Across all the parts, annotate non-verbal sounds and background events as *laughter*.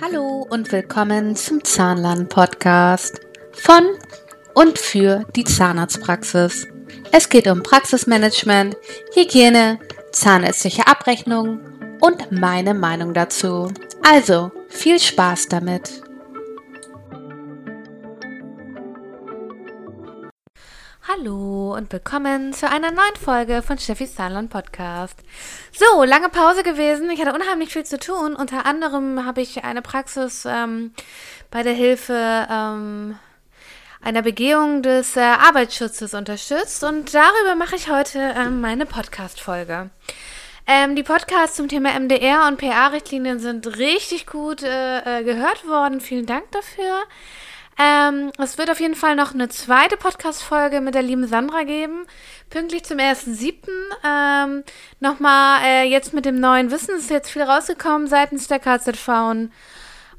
Hallo und willkommen zum Zahnlern-Podcast von und für die Zahnarztpraxis. Es geht um Praxismanagement, Hygiene, zahnärztliche Abrechnung und meine Meinung dazu. Also viel Spaß damit! Hallo und willkommen zu einer neuen Folge von Steffis Zahnland Podcast. So, lange Pause gewesen. Ich hatte unheimlich viel zu tun. Unter anderem habe ich eine Praxis ähm, bei der Hilfe ähm, einer Begehung des äh, Arbeitsschutzes unterstützt und darüber mache ich heute ähm, meine Podcast-Folge. Ähm, die Podcasts zum Thema MDR und PA-Richtlinien sind richtig gut äh, äh, gehört worden. Vielen Dank dafür. Ähm, es wird auf jeden Fall noch eine zweite Podcast-Folge mit der lieben Sandra geben. Pünktlich zum 1.7. Ähm, Nochmal äh, jetzt mit dem neuen Wissen ist jetzt viel rausgekommen seitens der KZV.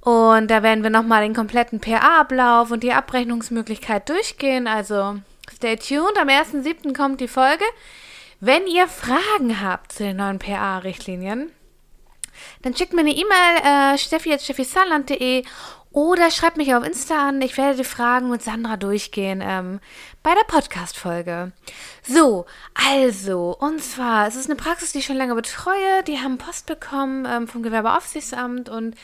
Und da werden wir nochmal den kompletten PA-Ablauf und die Abrechnungsmöglichkeit durchgehen. Also stay tuned. Am 1.7. kommt die Folge. Wenn ihr Fragen habt zu den neuen PA-Richtlinien, dann schickt mir eine E-Mail, äh, steffi.steffisaarland.de oder schreibt mich auf Insta an. Ich werde die Fragen mit Sandra durchgehen ähm, bei der Podcast-Folge. So, also, und zwar, es ist eine Praxis, die ich schon lange betreue. Die haben Post bekommen ähm, vom Gewerbeaufsichtsamt und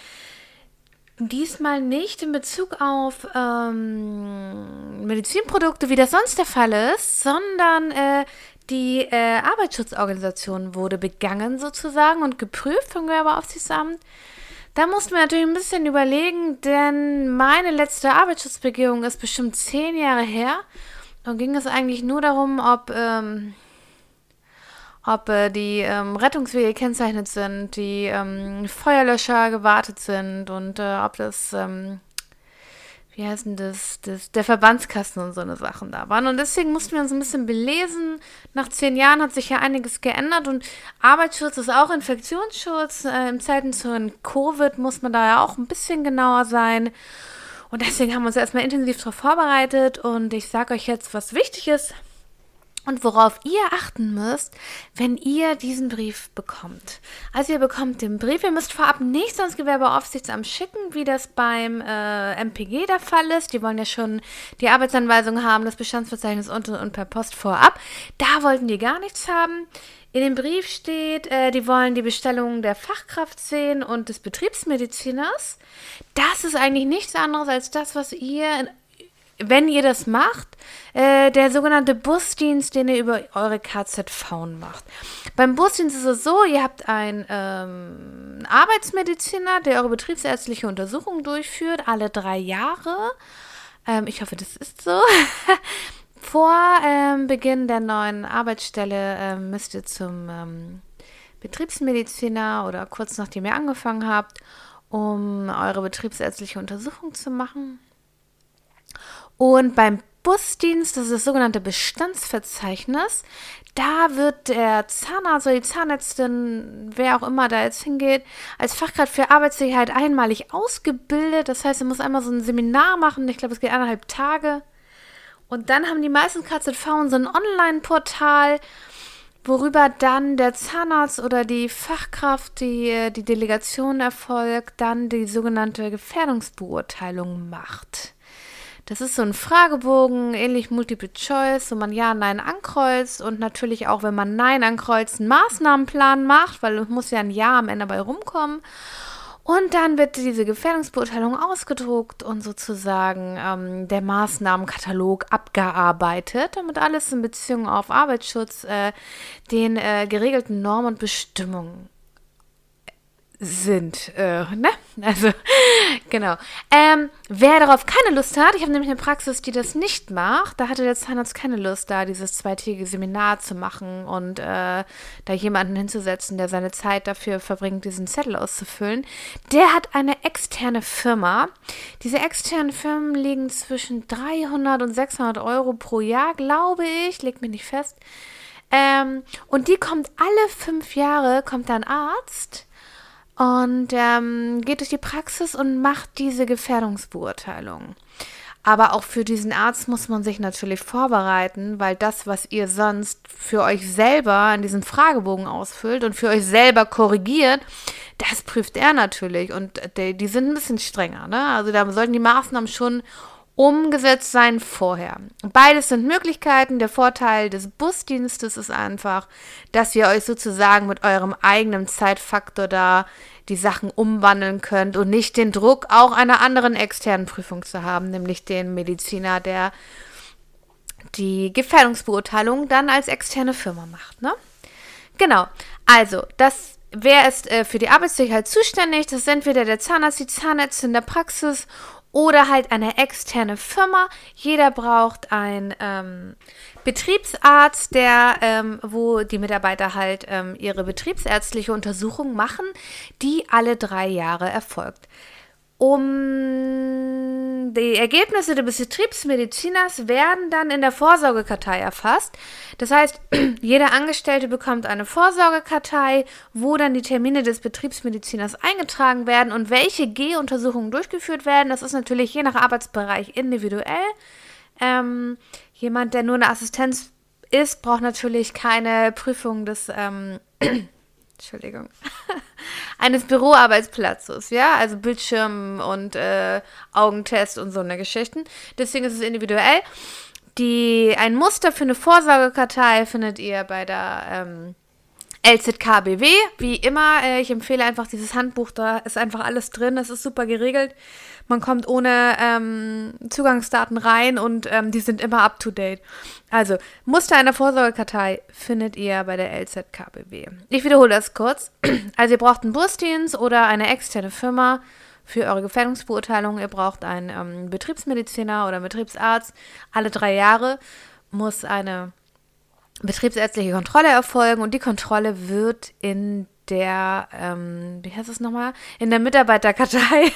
diesmal nicht in Bezug auf ähm, Medizinprodukte, wie das sonst der Fall ist, sondern äh, die äh, Arbeitsschutzorganisation wurde begangen sozusagen und geprüft vom Gewerbeaufsichtsamt. Da mussten wir natürlich ein bisschen überlegen, denn meine letzte Arbeitsschutzbegehung ist bestimmt zehn Jahre her. Da ging es eigentlich nur darum, ob, ähm, ob äh, die ähm, Rettungswege gekennzeichnet sind, die ähm, Feuerlöscher gewartet sind und äh, ob das ähm, wie heißt denn das, das, der Verbandskasten und so eine Sachen da waren. Und deswegen mussten wir uns ein bisschen belesen. Nach zehn Jahren hat sich ja einiges geändert und Arbeitsschutz ist auch Infektionsschutz. Äh, Im Zeiten zu Covid muss man da ja auch ein bisschen genauer sein. Und deswegen haben wir uns erstmal intensiv darauf vorbereitet und ich sage euch jetzt, was wichtig ist und worauf ihr achten müsst, wenn ihr diesen Brief bekommt. Also ihr bekommt den Brief, ihr müsst vorab nichts ans Gewerbeaufsichtsamt schicken, wie das beim äh, MPG der Fall ist. Die wollen ja schon die Arbeitsanweisung haben, das Bestandsverzeichnis und, und per Post vorab. Da wollten die gar nichts haben. In dem Brief steht, äh, die wollen die Bestellung der Fachkraft sehen und des Betriebsmediziners. Das ist eigentlich nichts anderes als das, was ihr in wenn ihr das macht, äh, der sogenannte Busdienst, den ihr über eure KZV macht. Beim Busdienst ist es so, ihr habt einen ähm, Arbeitsmediziner, der eure betriebsärztliche Untersuchung durchführt, alle drei Jahre. Ähm, ich hoffe, das ist so. *laughs* Vor ähm, Beginn der neuen Arbeitsstelle ähm, müsst ihr zum ähm, Betriebsmediziner oder kurz nachdem ihr angefangen habt, um eure betriebsärztliche Untersuchung zu machen. Und beim Busdienst, das ist das sogenannte Bestandsverzeichnis, da wird der Zahnarzt oder die Zahnärztin, wer auch immer da jetzt hingeht, als Fachkraft für Arbeitssicherheit einmalig ausgebildet. Das heißt, er muss einmal so ein Seminar machen. Ich glaube, es geht eineinhalb Tage. Und dann haben die meisten KZV so ein Online-Portal, worüber dann der Zahnarzt oder die Fachkraft, die die Delegation erfolgt, dann die sogenannte Gefährdungsbeurteilung macht. Das ist so ein Fragebogen, ähnlich Multiple Choice, wo man Ja, Nein ankreuzt und natürlich auch, wenn man Nein ankreuzt, einen Maßnahmenplan macht, weil es muss ja ein Ja am Ende dabei rumkommen. Und dann wird diese Gefährdungsbeurteilung ausgedruckt und sozusagen ähm, der Maßnahmenkatalog abgearbeitet, damit alles in Beziehung auf Arbeitsschutz äh, den äh, geregelten Normen und Bestimmungen sind. Äh, ne? Also, *laughs* genau. Ähm, wer darauf keine Lust hat, ich habe nämlich eine Praxis, die das nicht macht, da hatte der Zahnarzt keine Lust, da dieses zweitägige Seminar zu machen und äh, da jemanden hinzusetzen, der seine Zeit dafür verbringt, diesen Zettel auszufüllen. Der hat eine externe Firma. Diese externen Firmen liegen zwischen 300 und 600 Euro pro Jahr, glaube ich, legt mich nicht fest. Ähm, und die kommt alle fünf Jahre, kommt da ein Arzt und ähm, geht durch die Praxis und macht diese Gefährdungsbeurteilung. Aber auch für diesen Arzt muss man sich natürlich vorbereiten, weil das, was ihr sonst für euch selber in diesem Fragebogen ausfüllt und für euch selber korrigiert, das prüft er natürlich. Und die, die sind ein bisschen strenger. Ne? Also da sollten die Maßnahmen schon umgesetzt sein vorher. Beides sind Möglichkeiten. Der Vorteil des Busdienstes ist einfach, dass ihr euch sozusagen mit eurem eigenen Zeitfaktor da die Sachen umwandeln könnt und nicht den Druck, auch einer anderen externen Prüfung zu haben, nämlich den Mediziner, der die Gefährdungsbeurteilung dann als externe Firma macht. Ne? Genau. Also, das Wer ist äh, für die Arbeitssicherheit zuständig? Das ist entweder der Zahnarzt, die Zahnärztin der Praxis oder halt eine externe Firma. Jeder braucht einen ähm, Betriebsarzt, der, ähm, wo die Mitarbeiter halt ähm, ihre betriebsärztliche Untersuchung machen, die alle drei Jahre erfolgt. Um die Ergebnisse des Betriebsmediziners werden dann in der Vorsorgekartei erfasst. Das heißt, *clears throat* jeder Angestellte bekommt eine Vorsorgekartei, wo dann die Termine des Betriebsmediziners eingetragen werden und welche G-Untersuchungen durchgeführt werden. Das ist natürlich je nach Arbeitsbereich individuell. Ähm, jemand, der nur eine Assistenz ist, braucht natürlich keine Prüfung des ähm, *clears throat* Entschuldigung, eines Büroarbeitsplatzes, ja, also Bildschirm und äh, Augentest und so eine Geschichten. Deswegen ist es individuell. Die, ein Muster für eine Vorsorgekartei findet ihr bei der ähm, LZKBW. Wie immer, äh, ich empfehle einfach dieses Handbuch, da ist einfach alles drin, das ist super geregelt. Man kommt ohne ähm, Zugangsdaten rein und ähm, die sind immer up to date. Also, Muster einer Vorsorgekartei findet ihr bei der LZKBW. Ich wiederhole das kurz. *clears throat* Also, ihr braucht einen Busdienst oder eine externe Firma für eure Gefährdungsbeurteilung. Ihr braucht einen ähm, Betriebsmediziner oder Betriebsarzt. Alle drei Jahre muss eine betriebsärztliche Kontrolle erfolgen und die Kontrolle wird in der, ähm, wie heißt es nochmal? In der Mitarbeiterkartei,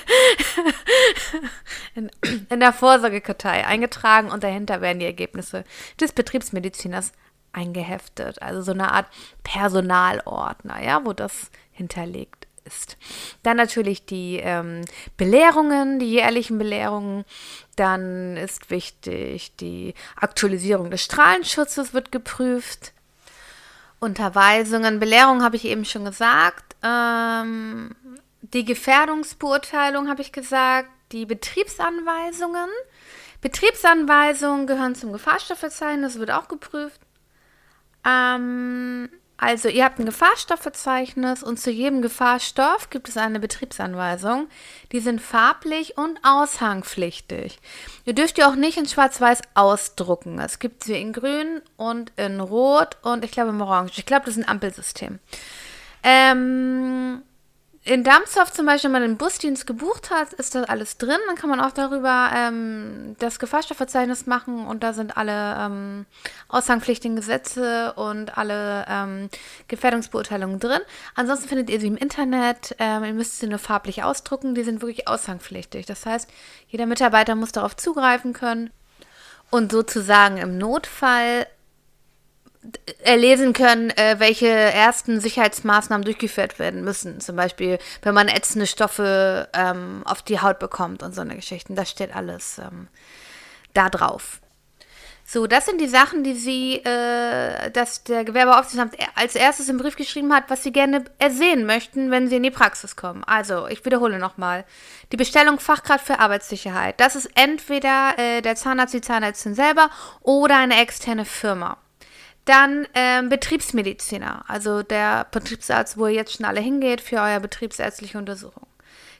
*laughs* in, in der Vorsorgekartei eingetragen und dahinter werden die Ergebnisse des Betriebsmediziners eingeheftet. Also so eine Art Personalordner, ja, wo das hinterlegt ist. Dann natürlich die ähm, Belehrungen, die jährlichen Belehrungen. Dann ist wichtig, die Aktualisierung des Strahlenschutzes wird geprüft. Unterweisungen, Belehrung habe ich eben schon gesagt. Ähm, die Gefährdungsbeurteilung habe ich gesagt. Die Betriebsanweisungen. Betriebsanweisungen gehören zum Gefahrstoffverzeichnis, wird auch geprüft. Ähm, also ihr habt ein Gefahrstoffverzeichnis und zu jedem Gefahrstoff gibt es eine Betriebsanweisung. Die sind farblich und aushangpflichtig. Ihr dürft die auch nicht in schwarz-weiß ausdrucken. Es gibt sie in grün und in rot und ich glaube im orange. Ich glaube, das ist ein Ampelsystem. Ähm, in Darmsdorf zum Beispiel, wenn man den Busdienst gebucht hat, ist das alles drin. Dann kann man auch darüber ähm, das Gefahrstoffverzeichnis machen und da sind alle ähm, aussagepflichtigen Gesetze und alle ähm, Gefährdungsbeurteilungen drin. Ansonsten findet ihr sie im Internet. Ähm, ihr müsst sie nur farblich ausdrucken. Die sind wirklich aussagpflichtig. Das heißt, jeder Mitarbeiter muss darauf zugreifen können und sozusagen im Notfall erlesen können, äh, welche ersten Sicherheitsmaßnahmen durchgeführt werden müssen. Zum Beispiel, wenn man ätzende Stoffe ähm, auf die Haut bekommt und so eine Geschichten. Das steht alles ähm, da drauf. So, das sind die Sachen, die Sie, äh, dass der Gewerbeaufsichtsamt als erstes im Brief geschrieben hat, was Sie gerne ersehen möchten, wenn Sie in die Praxis kommen. Also, ich wiederhole nochmal. Die Bestellung Fachkraft für Arbeitssicherheit. Das ist entweder äh, der Zahnarzt, die Zahnärztin selber oder eine externe Firma. Dann ähm, Betriebsmediziner, also der Betriebsarzt, wo ihr jetzt schon alle hingeht für eure betriebsärztliche Untersuchung.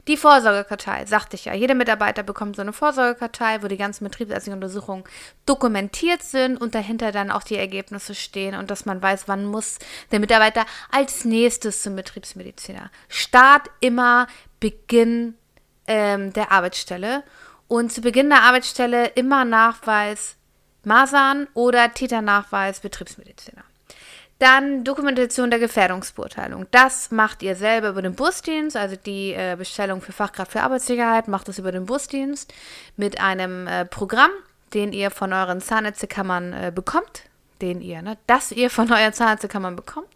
Die Vorsorgekartei, sagte ich ja. Jeder Mitarbeiter bekommt so eine Vorsorgekartei, wo die ganzen betriebsärztlichen Untersuchungen dokumentiert sind und dahinter dann auch die Ergebnisse stehen und dass man weiß, wann muss der Mitarbeiter als nächstes zum Betriebsmediziner. Start immer Beginn ähm, der Arbeitsstelle und zu Beginn der Arbeitsstelle immer Nachweis Masern oder Titernachweis Betriebsmediziner. Dann Dokumentation der Gefährdungsbeurteilung. Das macht ihr selber über den Busdienst, also die äh, Bestellung für Fachkraft für Arbeitssicherheit macht es über den Busdienst mit einem äh, Programm, den ihr von euren Zahnärztekammern äh, bekommt, den ihr, ne, das ihr von euren Zahnärztekammern bekommt.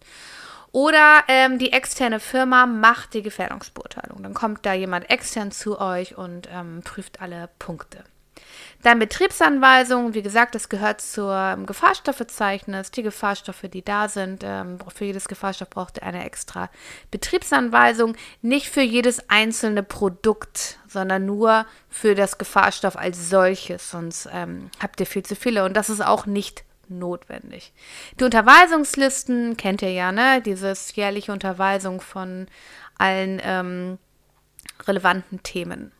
Oder ähm, die externe Firma macht die Gefährdungsbeurteilung. Dann kommt da jemand extern zu euch und ähm, prüft alle Punkte. Dann Betriebsanweisungen, wie gesagt, das gehört zum Gefahrstoffverzeichnis. Die Gefahrstoffe, die da sind, ähm, für jedes Gefahrstoff braucht ihr eine extra Betriebsanweisung. Nicht für jedes einzelne Produkt, sondern nur für das Gefahrstoff als solches. Sonst ähm, habt ihr viel zu viele. Und das ist auch nicht notwendig. Die Unterweisungslisten kennt ihr ja, ne? Dieses jährliche Unterweisung von allen ähm, relevanten Themen.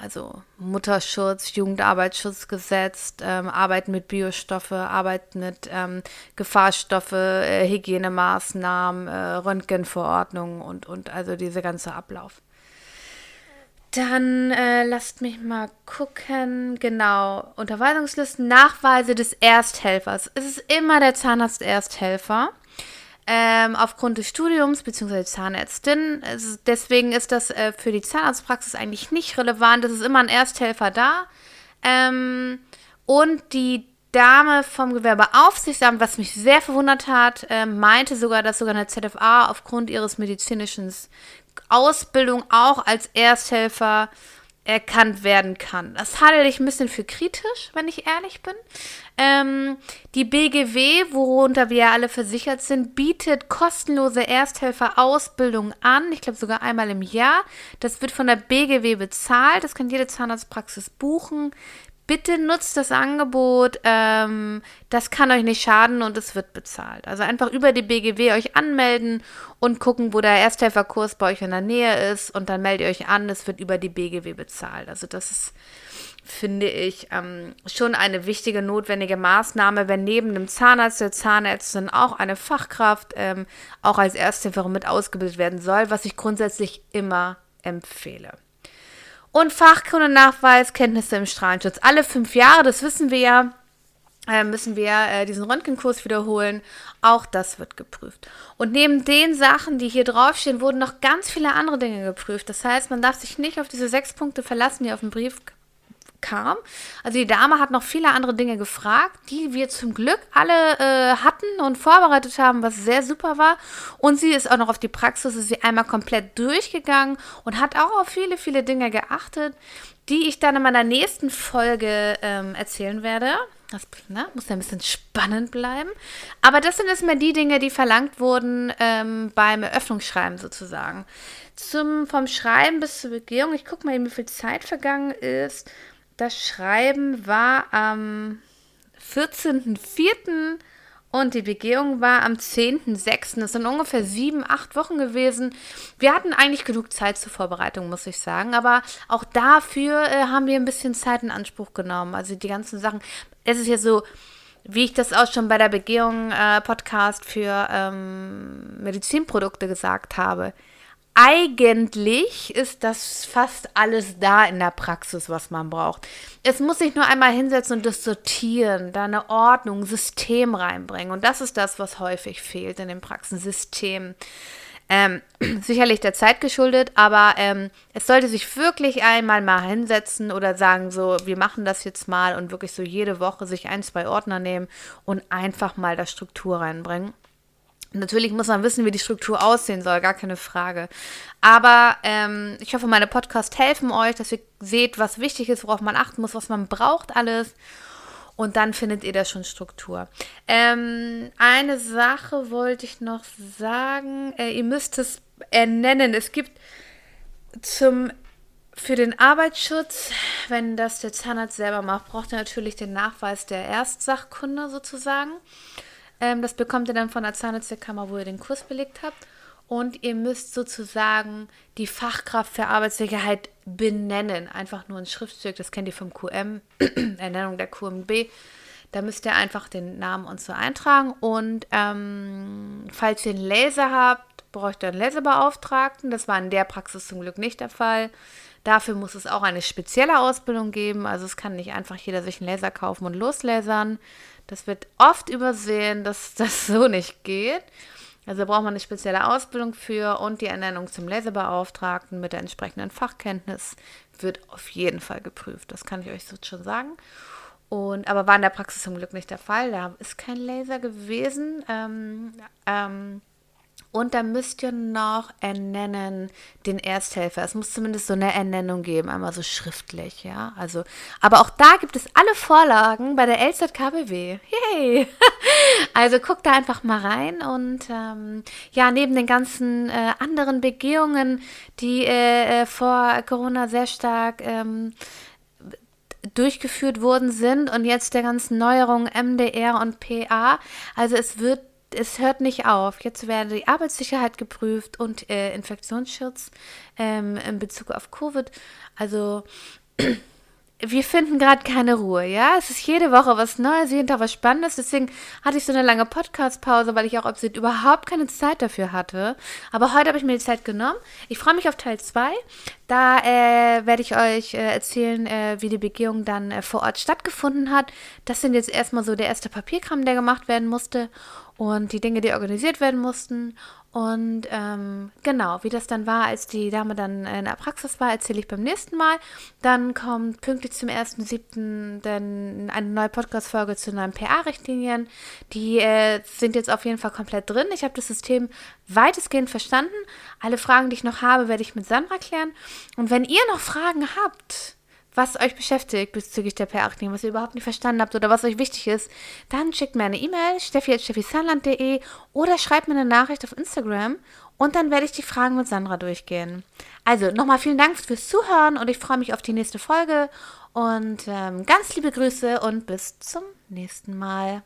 Also Mutterschutz, Jugendarbeitsschutzgesetz, ähm, Arbeit mit Biostoffe, Arbeit mit ähm, Gefahrstoffe, äh, Hygienemaßnahmen, äh, Röntgenverordnungen und, und also dieser ganze Ablauf. Dann äh, lasst mich mal gucken. Genau, Unterweisungslisten, Nachweise des Ersthelfers. Es ist immer der Zahnarzt Ersthelfer ähm, aufgrund des Studiums bzw. Zahnärztin. Es, deswegen ist das äh, für die Zahnarztpraxis eigentlich nicht relevant. Es ist immer ein Ersthelfer da. Ähm, und die Dame vom Gewerbeaufsichtsamt, was mich sehr verwundert hat, äh, meinte sogar, dass sogar eine ZFA aufgrund ihres medizinischen Ausbildung auch als Ersthelfer erkannt werden kann. Das halte ich ein bisschen für kritisch, wenn ich ehrlich bin. Ähm, die BGW, worunter wir alle versichert sind, bietet kostenlose Ersthelferausbildung an. Ich glaube sogar einmal im Jahr. Das wird von der BGW bezahlt. Das kann jede Zahnarztpraxis buchen bitte nutzt das Angebot. Ähm, das kann euch nicht schaden und es wird bezahlt. Also einfach über die BGW euch anmelden und gucken, wo der Ersthelferkurs bei euch in der Nähe ist und dann meldet ihr euch an. Es wird über die BGW bezahlt. Also das ist, finde ich, ähm, schon eine wichtige, notwendige Maßnahme, wenn neben dem Zahnarzt, der Zahnärztin auch eine Fachkraft ähm, auch als Ersthelferin mit ausgebildet werden soll, was ich grundsätzlich immer empfehle. Und Fachkundennachweis, Kenntnisse im Strahlenschutz. Alle fünf Jahre, das wissen wir ja, äh, müssen wir äh, diesen Röntgenkurs wiederholen. Auch das wird geprüft. Und neben den Sachen, die hier draufstehen, wurden noch ganz viele andere Dinge geprüft. Das heißt, man darf sich nicht auf diese sechs Punkte verlassen, die auf dem Brief kam. Also die Dame hat noch viele andere Dinge gefragt, die wir zum Glück alle äh, hatten und vorbereitet haben, was sehr super war. Und sie ist auch noch auf die Praxis, ist sie einmal komplett durchgegangen und hat auch auf viele, viele Dinge geachtet, die ich dann in meiner nächsten Folge ähm, erzählen werde. Das ne, muss ja ein bisschen spannend bleiben. Aber das sind erstmal die Dinge, die verlangt wurden ähm, beim Eröffnungsschreiben sozusagen. Zum, vom Schreiben bis zur Begehung, ich gucke mal, wie viel Zeit vergangen ist. Das Schreiben war am 14.04. und die Begehung war am 10.06. Das sind ungefähr sieben, acht Wochen gewesen. Wir hatten eigentlich genug Zeit zur Vorbereitung, muss ich sagen. Aber auch dafür äh, haben wir ein bisschen Zeit in Anspruch genommen. Also die ganzen Sachen. Es ist ja so, wie ich das auch schon bei der Begehung äh, Podcast für ähm, Medizinprodukte gesagt habe eigentlich ist das fast alles da in der Praxis, was man braucht. Es muss sich nur einmal hinsetzen und das sortieren, da eine Ordnung, System reinbringen. Und das ist das, was häufig fehlt in den Praxen, System. Ähm, *clears throat* sicherlich der Zeit geschuldet, aber ähm, es sollte sich wirklich einmal mal hinsetzen oder sagen, so, wir machen das jetzt mal und wirklich so jede Woche sich ein, zwei Ordner nehmen und einfach mal da Struktur reinbringen. Natürlich muss man wissen, wie die Struktur aussehen soll, gar keine Frage. Aber ähm, ich hoffe, meine Podcasts helfen euch, dass ihr seht, was wichtig ist, worauf man achten muss, was man braucht alles. Und dann findet ihr da schon Struktur. Ähm, eine Sache wollte ich noch sagen. Äh, ihr müsst es ernennen. Es gibt zum für den Arbeitsschutz, wenn das der Zahnarzt selber macht, braucht er natürlich den Nachweis der Erstsachkunde sozusagen. Ähm, das bekommt ihr dann von der Zahnärztekammer, wo ihr den Kurs belegt habt. Und ihr müsst sozusagen die Fachkraft für Arbeitssicherheit benennen. Einfach nur ein Schriftzug, das kennt ihr vom QM, *clears throat* Ernennung der QMB. Da müsst ihr einfach den Namen und so eintragen. Und ähm, falls ihr einen Laser habt, braucht ihr einen Laserbeauftragten. Das war in der Praxis zum Glück nicht der Fall. Dafür muss es auch eine spezielle Ausbildung geben. Also es kann nicht einfach jeder sich einen Laser kaufen und loslasern. Das wird oft übersehen, dass *laughs* das so nicht geht. Also braucht man eine spezielle Ausbildung für und die Ernennung zum Laserbeauftragten mit der entsprechenden Fachkenntnis wird auf jeden Fall geprüft. Das kann ich euch so schon sagen. Und, aber war in der Praxis zum Glück nicht der Fall. Da ist kein Laser gewesen. Ähm, ähm, Und dann müsst ihr noch ernennen den Ersthelfer. Es muss zumindest so eine Ernennung geben, einmal so schriftlich, ja. Also, aber auch da gibt es alle Vorlagen bei der LZKBW. Yay! *laughs* also guckt da einfach mal rein und ähm, ja, neben den ganzen äh, anderen Begehungen, die äh, äh vor Corona sehr stark ähm, durchgeführt worden sind und jetzt der ganzen Neuerungen MDR und PA. Also es wird es hört nicht auf. Jetzt werde die Arbeitssicherheit geprüft und äh, Infektionsschutz ähm, in Bezug auf Covid. Also *clears throat* wir finden gerade keine Ruhe, ja. Es ist jede Woche was Neues, jeden Tag was Spannendes. Deswegen hatte ich so eine lange Podcast-Pause, weil ich auch absolut überhaupt keine Zeit dafür hatte. Aber heute habe ich mir die Zeit genommen. Ich freue mich auf Teil 2. Da äh, werde ich euch äh, erzählen, äh, wie die Begehung dann äh, vor Ort stattgefunden hat. Das sind jetzt erstmal so der erste Papierkram, der gemacht werden musste und die Dinge, die organisiert werden mussten. Und ähm, genau, wie das dann war, als die Dame dann in der Praxis war, erzähle ich beim nächsten Mal. Dann kommt pünktlich zum 1.7. dann eine neue Podcast-Folge zu neuen PA-Richtlinien. Die äh, sind jetzt auf jeden Fall komplett drin. Ich habe das System weitestgehend verstanden. Alle Fragen, die ich noch habe, werde ich mit Sandra klären. Und wenn ihr noch Fragen habt, was euch beschäftigt bezüglich der PR-Richtlinie, was ihr überhaupt nicht verstanden habt oder was euch wichtig ist, dann schickt mir eine E-Mail, steffi.steffisanland.de oder schreibt mir eine Nachricht auf Instagram und dann werde ich die Fragen mit Sandra durchgehen. Also nochmal vielen Dank fürs Zuhören und ich freue mich auf die nächste Folge und ähm, ganz liebe Grüße und bis zum nächsten Mal.